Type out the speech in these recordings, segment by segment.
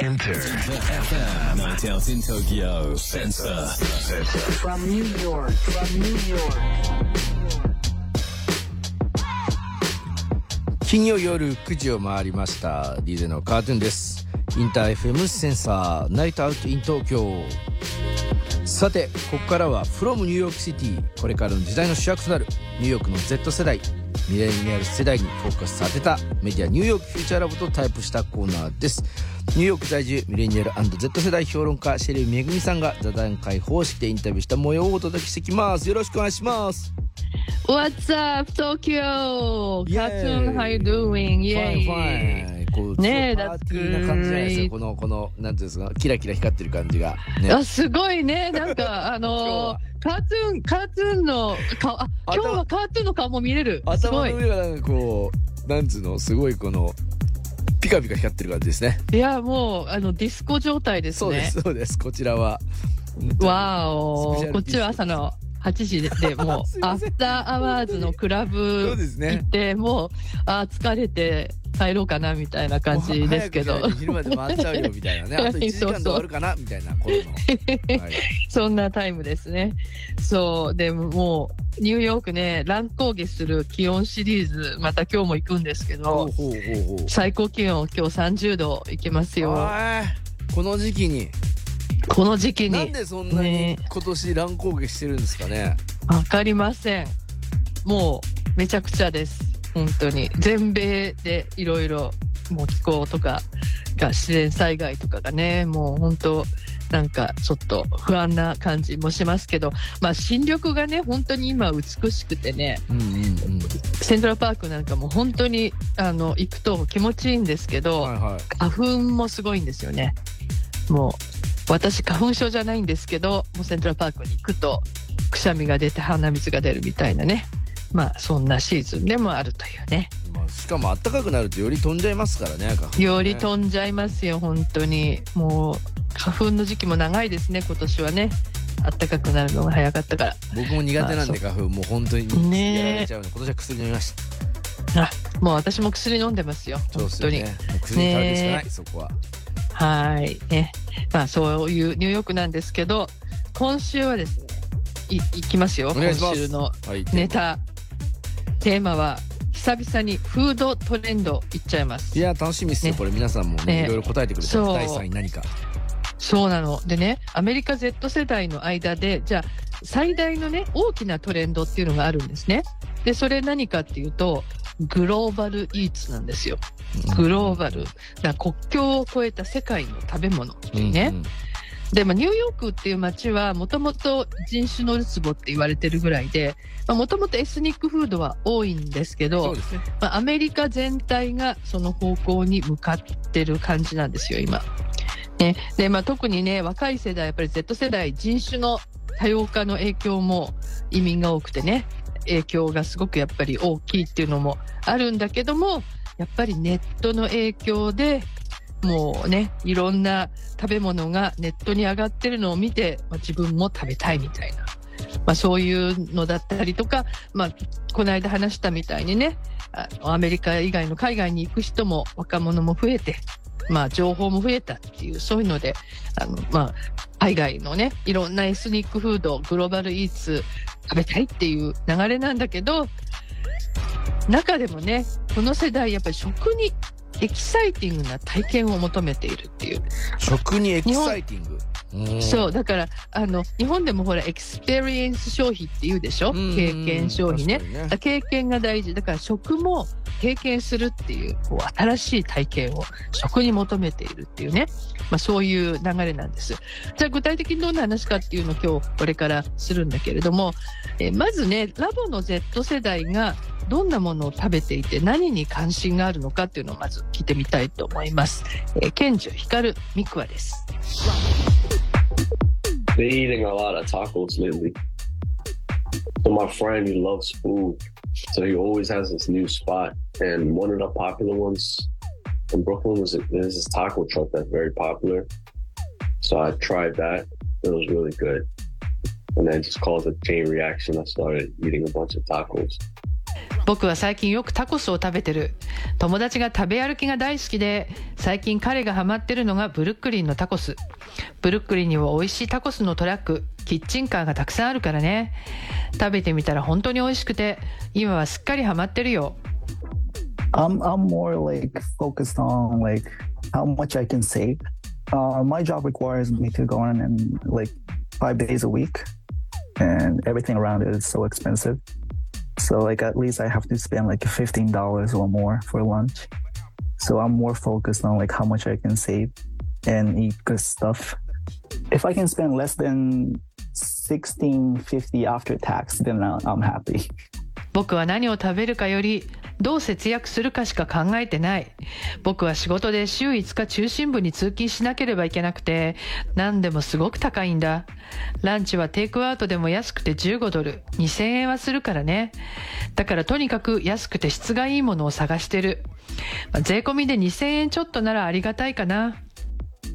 InterFM. Night out in Tokyo. Sensor. From New York, from New York. 金曜夜9時を回りました DJ のカートゥーンですインター FM センサーナイトアウトイン東京さてここからは from ニューヨークシティこれからの時代の主役となるニューヨークの Z 世代ミレニアル世代にフォーカスさせたメディアニューヨーク Future Lab とタイアップしたコーナーですニューヨーク在住ミレニアル &Z 世代評論家シェリーめぐみさんが座談会方式でインタビューした模様をお届けしてきますよろしくお願いします What's up, Tokyo? Yay. Cartoon, how you doing? Yay. ファインこうねえパーティーな感じじゃないですか。このこのなんていうんですかキラキラ光ってる感じが。ねあ、すごいね。なんか、あのー、カートゥーン、カートゥーンの顔、あ、今日はカートゥーンの顔も見れる。すごい。頭の上がなんかこうなんつうのすごいこのピカピカ光ってる感じですね。いや、もう、あの、ディスコ状態ですそうでね。すそうです。こちらは。わーおこっちは朝の8時で、でもう after hours のクラブ行って、もう、あー疲れて帰ろうかな、みたいな感じですけど。昼まで回っちゃうよみたいなね。あと1時間で終わるかなみたいな頃の、はい、そんなタイムですね。そう。でももう、ニューヨークね、乱高下する気温シリーズ、また今日も行くんですけど、最高気温今日30度いけますよ。この時期にこの時期なんに。でそんなにね今年乱高下してるんですかね？わかりません。もう、めちゃくちゃです。本当に。全米でいろいろ、もう気候とかが、自然災害とかがね、もう本当、なんかちょっと不安な感じもしますけど、まあ新緑がね、本当に今美しくてね、うんうんうんセントラルパークなんかも本当にあの行くと気持ちいいんですけど、はいはい花粉もすごいんですよね。もう私花粉症じゃないんですけど、もうセントラルパークに行くとくしゃみが出て鼻水が出るみたいなね。まあそんなシーズンでもあるというね。まあ、しかも暖かくなるとより飛んじゃいますからね花粉ねより飛んじゃいますよ本当に。もう花粉の時期も長いですね今年はね。暖かくなるのが早かったから。僕も苦手なんで花粉もう本当にねえやられちゃうので今年は薬飲みましたあもう私も薬飲んでますよ本当に。ですよね薬るしかない、そこははい。ね。まあ、そういうニューヨークなんですけど、今週はですね、い、いきますよ。今週のはいネタ。テーマは、久々にフードトレンドいっちゃいますい。や楽しみですよ、ねこれ皆さんもねねいろいろ答えてくれて第3位何かそうなの。でね、アメリカ Z 世代の間で、じゃあ、最大のね、大きなトレンドっていうのがあるんですね。で、それ何かっていうと、グローバルイーツなんですよ。グローバル。だ国境を越えた世界の食べ物ね。うんうんで、まあ、ニューヨークっていう街はもともと人種のるつぼって言われてるぐらいで、もともとエスニックフードは多いんですけどねまあ、アメリカ全体がその方向に向かってる感じなんですよ、今。ね、で、まあ、特にね、若い世代、やっぱり Z 世代、人種の多様化の影響も移民が多くてね、影響がすごくやっぱり大きいっていうのもあるんだけども、やっぱりネットの影響で、もうね、いろんな食べ物がネットに上がってるのを見て、まあ、自分も食べたいみたいな。まあそういうのだったりとか、まあ、この間話したみたいにね、アメリカ以外の海外に行く人も若者も増えて、まあ情報も増えたっていう、そういうので、あの、まあ、海外のね、いろんなエスニックフード、 global eats 食べたいっていう流れなんだけど、中でもね、この世代やっぱり食にエキサイティングな体験を求めているっていう。食にエキサイティングそう、だから、あの、日本でもほら、 experience 消費って言うでしょ？うん経験消費ね。確かにだから経験が大事。だから食も経験するっていう、こう、新しい体験を食に求めているっていうね。まあそういう流れなんです。じゃあ具体的にどんな話かっていうのを今日これからするんだけれども、えーまずね、ラボの Z 世代がどんなものを食べていて何に関心があるのかっていうのをまず聞いてみたいと思います。えー、ケンジュヒカルミクワです。Been eating a lot of tacos lately. So my friend, he loves food. So he always has this new spot. And one of the popular ones in Brooklyn was there's this taco truck that's very popular. So I tried that. It was really good. And then just caused a chain reaction. I started eating a bunch of tacos. 僕は最近よくタコスを食べてる。友達が食べ歩きが大好きで、最近彼がハマってるのがブルックリンのタコス。ブルックリンには美味しいタコスのトラック、キッチンカーがたくさんあるからね。食べてみたら本当に美味しくて、今はすっかりハマってるよ。I'm I'm more like focused on like how much I can save. Uh, my job requires me to go in and like five days a week, and everything around it is so expensive. So like at least I have to spend like fifteen dollars or more for lunch. So I'm more focused on like how much I can save and eat good stuff. If I can spend less than sixteen fifty after tax, then I- I'm happy. 僕は何を食べるかより どう節約するかしか考えてない。僕は仕事で週5日中心部に通勤しなければいけなくて何でもすごく高いんだ。ランチはテイクアウトでも安くて15ドル。2000円はするからね。だからとにかく安くて質がいいものを探してる、まあ税込みで2000円ちょっとならありがたいかな。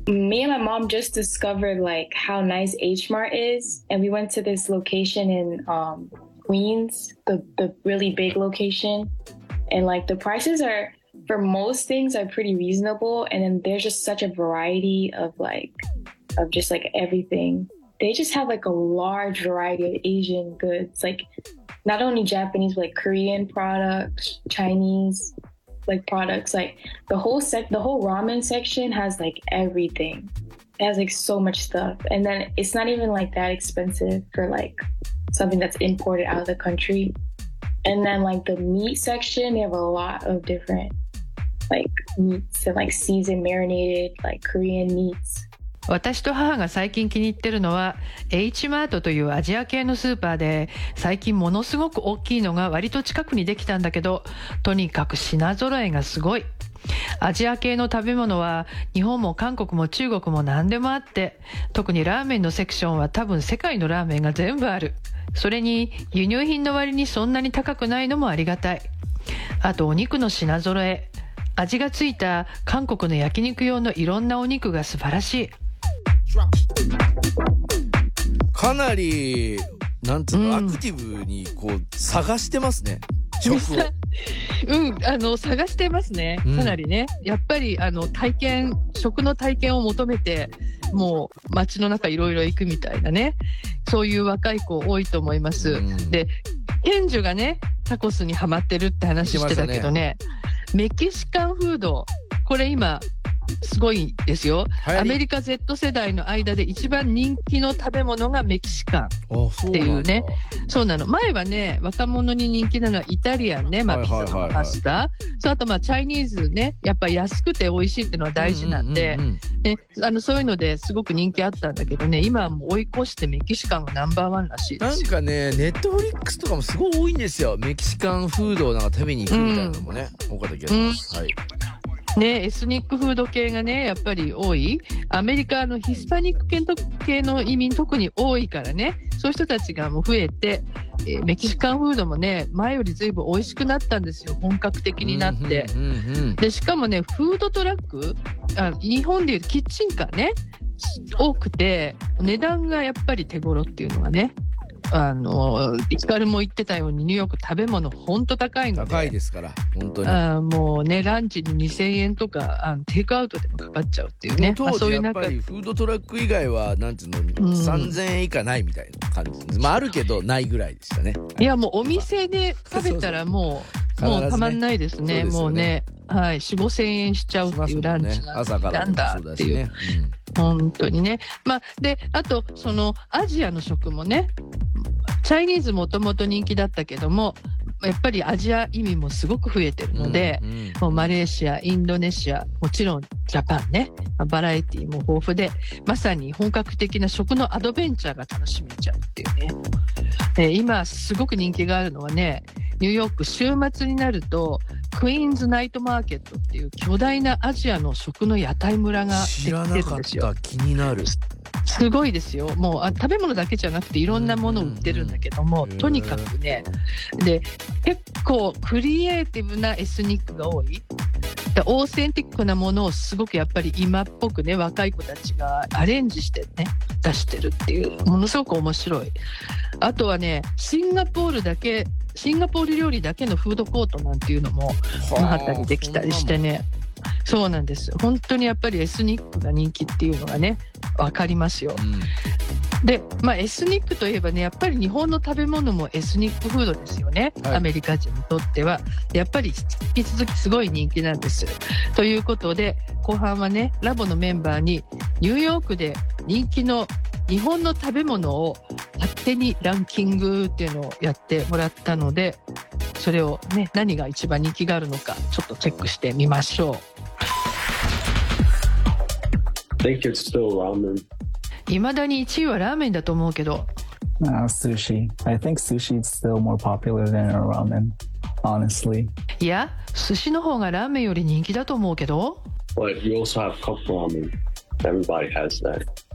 Me and my mom just discovered like how nice H Mart is, and we went to this location in um, Queens, the the really big location, and like the prices are for most things are pretty reasonable, and then there's just such a variety of like of just like everything. They just have like a large variety of Asian goods, like not only Japanese but like Korean products, Chinese like products. Like the whole sec the whole ramen section has like everything. It has like so much stuff. And then it's not even like that expensive for like something that's imported out of the country and then like the meat section they have a lot of different like meats and like seasoned marinated like korean meats. 私と母が最近気に入ってるのは H マートというアジア系のスーパーで最近ものすごく大きいのが割と近くにできたんだけどとにかく品揃えがすごい。アジア系の食べ物は日本も韓国も中国も何でもあって特にラーメンのセクションは多分世界のラーメンが全部ある。それに輸入品の割にそんなに高くないのもありがたい。あとお肉の品揃え。味がついた韓国の焼肉用のいろんなお肉が素晴らしい。かなりなんつうの、うん。アクティブにこう探してますね。うん、あの、探してますね。うん。かなりね。やっぱり、あの、体験、食の体験を求めて、もう街の中いろいろ行くみたいなね。そういう若い子多いと思います。うん。で、賢樹がね、タコスにハマってるって話してたけどね、メキシカンフード、これ今、すごいですよ。アメリカ Z 世代の間で一番人気の食べ物がメキシカン。っていうね。そうなの。前はね、若者に人気なのはイタリアンね、まあ、はいピザのパスタ。そう、あとまあ、チャイニーズね、やっぱ安くて美味しいっていうのは大事なんで、うううんね、あの、そういうのですごく人気あったんだけどね、今はもう追い越してメキシカンがナンバーワンらしいですよ。なんかねネットフリックスとかもすごい多いんですよ。メキシカンフードをなんか食べに行くみたいなのもね、岡田やってます、はいね、エスニックフード系がね、やっぱり多い。アメリカのヒスパニック系の移民特に多いからね、そういう人たちがもう増えて、えーメキシカンフードもね、前よりずいぶん美味しくなったんですよ。本格的になって。うんうんうんで、しかもね、フードトラック、あ日本でいうキッチンカーね、多くて、値段がやっぱり手頃っていうのがね、あの、ヒカルも言ってたように、ニューヨーク食べ物ほんと高いので。高いですから本当に。あーもうね、ランチに2000円とか、あのテイクアウトでもかかっちゃうっていうね。まあ、そういう中やっぱりフードトラック以外はなんていうの、ん。3000円以下ないみたいな感じです。まああるけどないぐらいでしたね。いや、もうお店で食べたらもう、もうたまんないですね。そうですよね。もうね、はい、4、5千円しちゃうっていうランチなん朝からなんだっていう。ね、本当にね。まあ、で、あと、その、アジアの食もね、チャイニーズもともと人気だったけども、やっぱりアジア移民もすごく増えてるうんので、うんうんもうマレーシア、インドネシア、もちろんジャパンね、まあバラエティも豊富で、まさに本格的な食のアドベンチャーが楽しめちゃうっていうね。で今すごく人気があるのはね、ニューヨーク週末になると、クイーンズナイトマーケットっていう巨大なアジアの食の屋台村ができて知らなかっ。た気になるすごいですよ。もうあ食べ物だけじゃなくていろんなものを売ってるんだけども、うんうんとにかくね、で、結構クリエイティブなエスニックが多い。でオーセンティックなものをすごくやっぱり今っぽくね、若い子たちがアレンジしてね、出してるっていう、ものすごく面白い。あとはね、シンガポールだけシンガポール料理だけのフードコートなんていうのもあったりできたりしてね。そうなんです。本当にやっぱりエスニックが人気っていうのがね、わかりますよ。うんで、まあ、エスニックといえばね、やっぱり日本の食べ物もエスニックフードですよね。はいアメリカ人にとっては。やっぱり引き続きすごい人気なんです。ということで、後半はね、ラボのメンバーにニューヨークで人気の日本の食べ物を勝手にランキングっていうのをやってもらったので、それをね、何が一番人気があるのか、ちょっとチェックしてみましょう。I think it's still ramen. 未だに1位はラーメンだと思うけど、Uh, sushi. I think sushi is still more popular than ramen, honestly. いや、寿司の方がラーメンより人気だと思うけど、But you also have cup ramen. Everybody has that.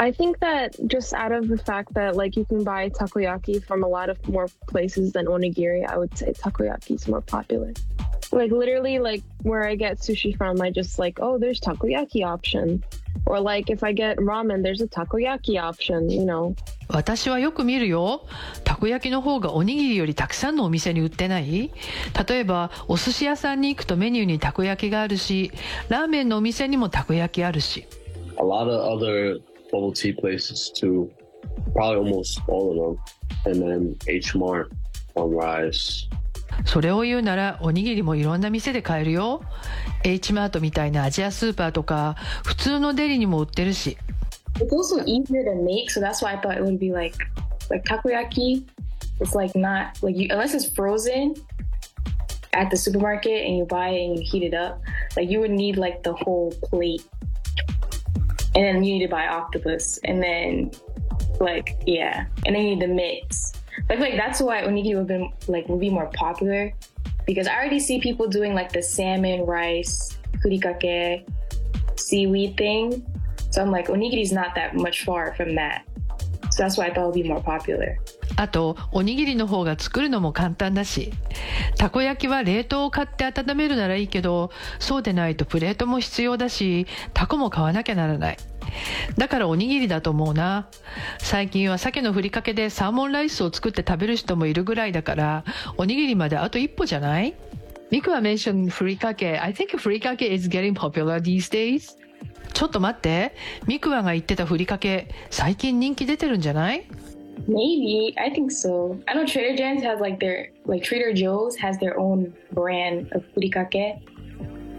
I think that just out of the fact that like you can buy takoyaki from a lot of more places than onigiri, I would say takoyaki is more popular. Like literally, like where I get sushi from, I just like, oh, there's takoyaki option, or like if I get ramen, there's a takoyaki option. You know, 私はよく見るよ。たこ焼きの方がおにぎりよりたくさんのお店に売ってない例えば、お寿司屋さんに行くとメニューにたこ焼きがあるし、ラーメンのお店にもたこ焼きあるし。 A lot of other bubble tea places too. Probably almost all of them. And then H Mart on Rise. それを言うならおにぎりもいろんな店で買えるよ H マートみたいなアジアスーパーとか普通のデリにも売ってるし It's also easier to make, so that's why I thought it would be like like takoyaki. It's like not like you unless it's frozen at the supermarket and you buy it and you heat it up. Like you would need like the whole plate, and then you need to buy octopus, and then like yeah, and then you need the mix. Feel like that's why onigiri would been like would be more popular because I already see people doing like the salmon rice furikake seaweed thing. So I'm like, onigiri is not that much far from that. So that's why I thought it would be more popular. あとおにぎりの方が作るのも簡単だしたこ焼きは冷凍を買って温めるならいいけどそうでないとプレートも必要だしタコも買わなきゃならない。だからおにぎりだと思うな。最近は鮭のふりかけでサーモンライスを作って食べる人もいるぐらいだからおにぎりまであと一歩じゃない？ミクは mentioned ふりかけ。I think ふりかけ is getting popular these days. ちょっと待って。ミクワが言ってたふりかけ最近人気出てるんじゃない？Maybe I think so. I know Trader Joe's has like their like Trader Joe's has their own brand of furikake.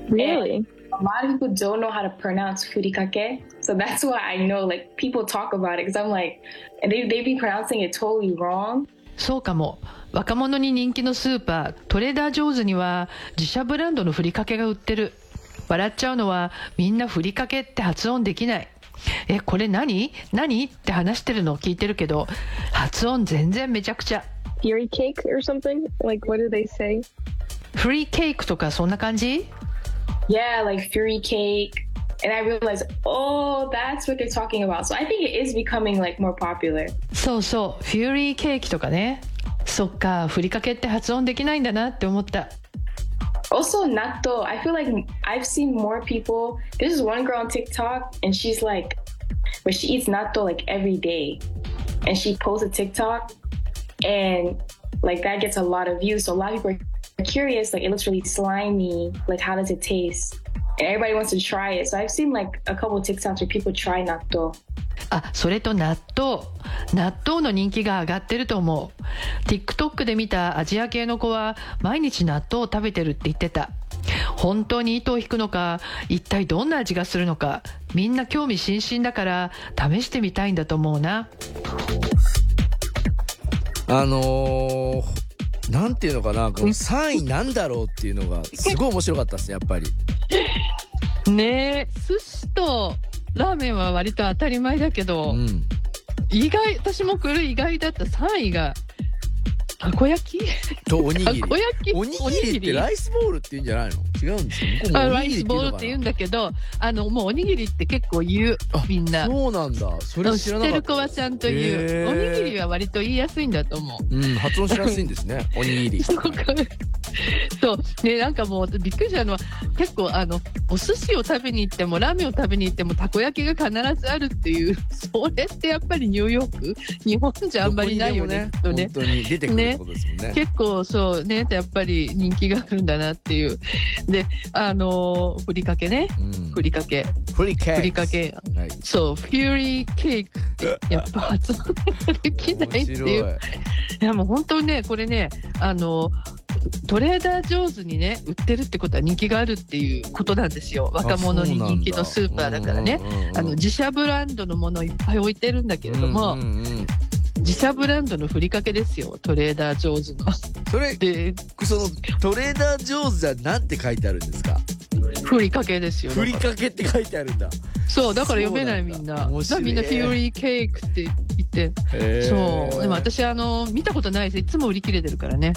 really. A lot of people don't know how to pronounce furikake, so that's why I know like people talk about it because I'm like, and they they be pronouncing it totally wrong. そうかも。若者に人気のスーパー、トレーダー・ジョーズには自社ブランドのふりかけが売ってる。笑っちゃうのはみんなふりかけって発音できない。え、これ何何って話してるのを聞いてるけど、発音全然めちゃくちゃ。Fury cake or something? Like what do they say? フリーケークとかそんな感じ Yeah, like fury cake. And I realized, oh, that's what they're talking about. So I think it is becoming like more popular. そうそう、フューリーケーキとかね。そっか、ふりかけって発音できないんだなって思った。Also, natto. I feel like I've seen more people. There's this one girl on TikTok, and she's like, but she eats natto like every day, and she posts a TikTok, and like that gets a lot of views. So a lot of people are curious. Like it looks really slimy. Like how does it taste? And everybody wants to try it. So I've seen like a couple TikToks where people try natto. あ、それと納豆。納豆の人気が上がってると思う。TikTok で見たアジア系の子は毎日納豆を食べてるって言ってた。本当に糸を引くのか、一体どんな味がするのか、みんな興味津々だから試してみたいんだと思うな。あのー、なんていうのかなこの3位なんだろうっていうのがすごい面白かったですねやっぱりねえ、寿司とラーメンは割と当たり前だけど、うん。意外、私もこれ意外だった。3位がたこ焼き？とおにたぎり。こ焼き？おにぎりってライスボールって言うんじゃないの？違うんですよ。向こライスボールって言うんだけど、あの、もうおにぎりって結構言うあ、みんな。そうなんだ。それ知知らなかった。ってる子はちゃんと言う。おにぎりは割と言いやすいんだと思う。うん発音しやすいんですね。おにぎり そう。ね、なんかもうびっくりしたのは、結構あの、お寿司を食べに行っても、ラーメンを食べに行っても、たこ焼きが必ずあるっていう、それってやっぱりニューヨーク 日本じゃあんまりないよね。ねね本当に出てくることですもんね結構そうね、やっぱり人気があるんだなっていう。で、あのーふりかけね。うんふりかけ。ふりかけそう、フューリーケーキって、やっぱ発音できないっていう。いいやもう本当にね、これね、あの、トレーダー上手にね、売ってるってことは人気があるっていうことなんですよ。若者に人気のスーパーだからね。あの自社ブランドのものいっぱい置いてるんだけれども、うんうんうん自社ブランドのふりかけですよ、トレーダー上手の。それで、そのトレーダー上手じゃなんて書いてあるんですか？ふりかけですよ。ふりかけって書いてあるんだそう、だから読めないみんな。みんなフューリーケーキって言って。そう。でも私、あの、見たことないです。いつも売り切れてるからね。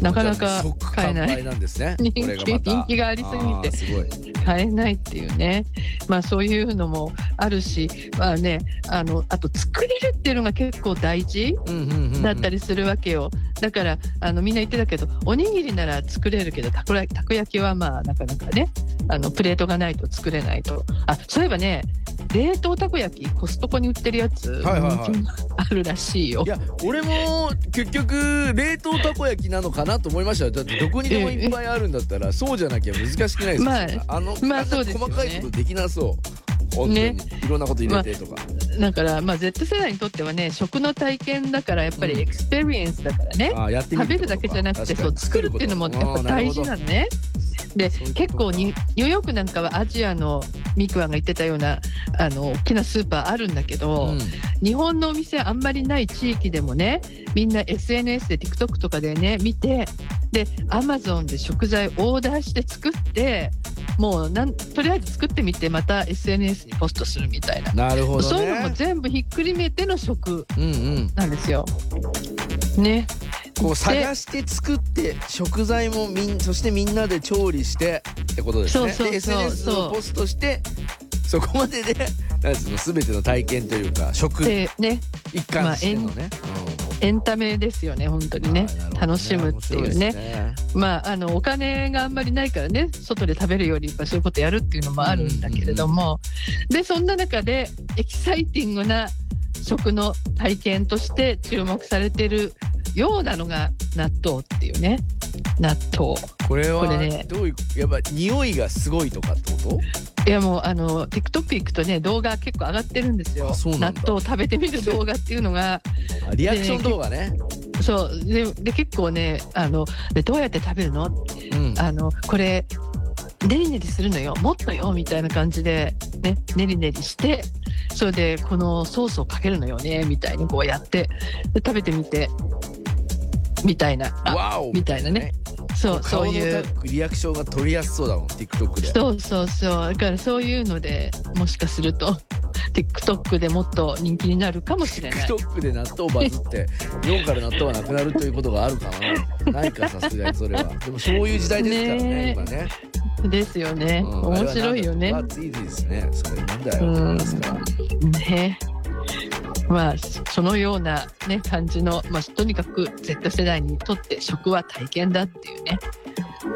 なかなか即買えない。なんですね 人気人気がありすぎて買えないっていうね。まあそういうのもあるし、まあね、あの、あと作れるっていうのが結構大事だったりするわけよ。だから、あの、みんな言ってたけど、おにぎりなら作れるけど、たこらたこ焼きはまあなかなかね、あの、プレートがないと作れないと。あ、そういえばね、冷凍たこ焼き、コストコに売ってるやつ、はいはいはいあるらしいよい。や俺も結局冷凍たこ焼きなのかなと思いましたよ。だってどこにでもいっぱいあるんだったらそうじゃなきゃ難しくないですか、まああの、まあそうですよね。細かいことできなそう。本当に、ね。いろんなこと入れてとか、だから、まあ Z 世代にとってはね、食の体験だから、やっぱり experience だからね。ああやってみ食べるだけじゃなくてそう作るっていうのもやっぱ大事なののね。で結構にニューヨークなんかはアジアのミクワンが言ってたようなあの大きなスーパーあるんだけど、日本のお店あんまりない地域でもねみんな SNS で TikTok とかでね見てで Amazon で食材オーダーして作ってもうなんとりあえず作ってみてまた SNS にポストするみたいな、なるほどね。そういうのも全部ひっくるめての食うんうん。なんですよ。ね。こう探して作って食材もみんそしてみんなで調理してってことですね。そうそうそう。で SNS をポストしてそこまでで なんつうの全ての体験というか食でね。一貫してのね、エンタメですよね本当にね。ね。楽しむっていうね。ね。まああのお金があんまりないからね外で食べるよりやっぱそういうことやるっていうのもあるんだけれども、でそんな中でエキサイティングな食の体験として注目されてるようなのが納豆っていうね。納豆。これはこれね。どういうやっぱ匂いがすごいとかってこいやもうあの TikTok 行くとね動画結構上がってるんですよ。納豆を食べてみる動画っていうのが。リアクション動画ね。そう。でで結構ねあのでどうやって食べるの？うん。あのこれねりねりするのよ。もっとよみたいな感じでねねりねりしてそれでこのソースをかけるのよねみたいにこうやってで食べてみてみたいな。あワオみたいなね。そうそういう。リアクションが取りやすそうだもん TikTok で。そうそうそう。だからそういうのでもしかすると TikTok でもっと人気になるかもしれない。TikTok で納豆バズって 日本から納豆はなくなるということがあるかな。ないかさすがにそれは。でもそういう時代ですからねね今ね、ですよね、うん面白いよね。あれはなんだ What's easy ですね。それなんだよ。うん。ねまあそのような、ね、感じの、まあ、とにかく Z 世代にとって食は体験だっていうね。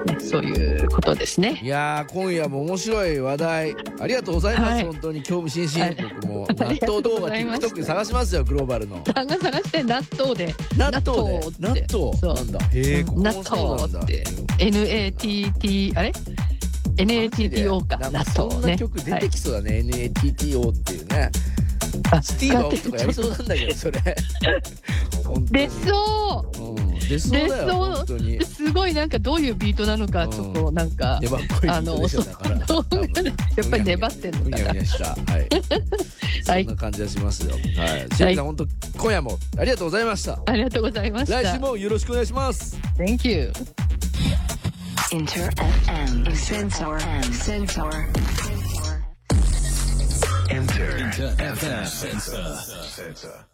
ねそういうことですね。いやー今夜も面白い話題。ありがとうございます、はい。本当に興味津々、はい。僕も あ納豆動画 TikTok で探しますよグローバルの。探探して納豆で。納豆で？納納豆って。豆？そう。なんだ。へえ納豆って。NATT あれ？NATTO か。納なんかそん豆ね。な曲出てきそうだね、NATTO っていうね。あスティーバーとかやりそうなんだけどそれ。出そう。うん出そうだよ出そう。本当に。すごいなんかどういうビートなのかうん。ちょっとなんか、粘っこいビートでしょだから。そう多分。やっぱり粘ってんのかな。はい。そんな感じがしますよ。はい。シェリーさん本当今夜もありがとうございました。ありがとうございました。来週もよろしくお願いします。Thank you. Inter FM Sensor Sensor Inter FM Sensor.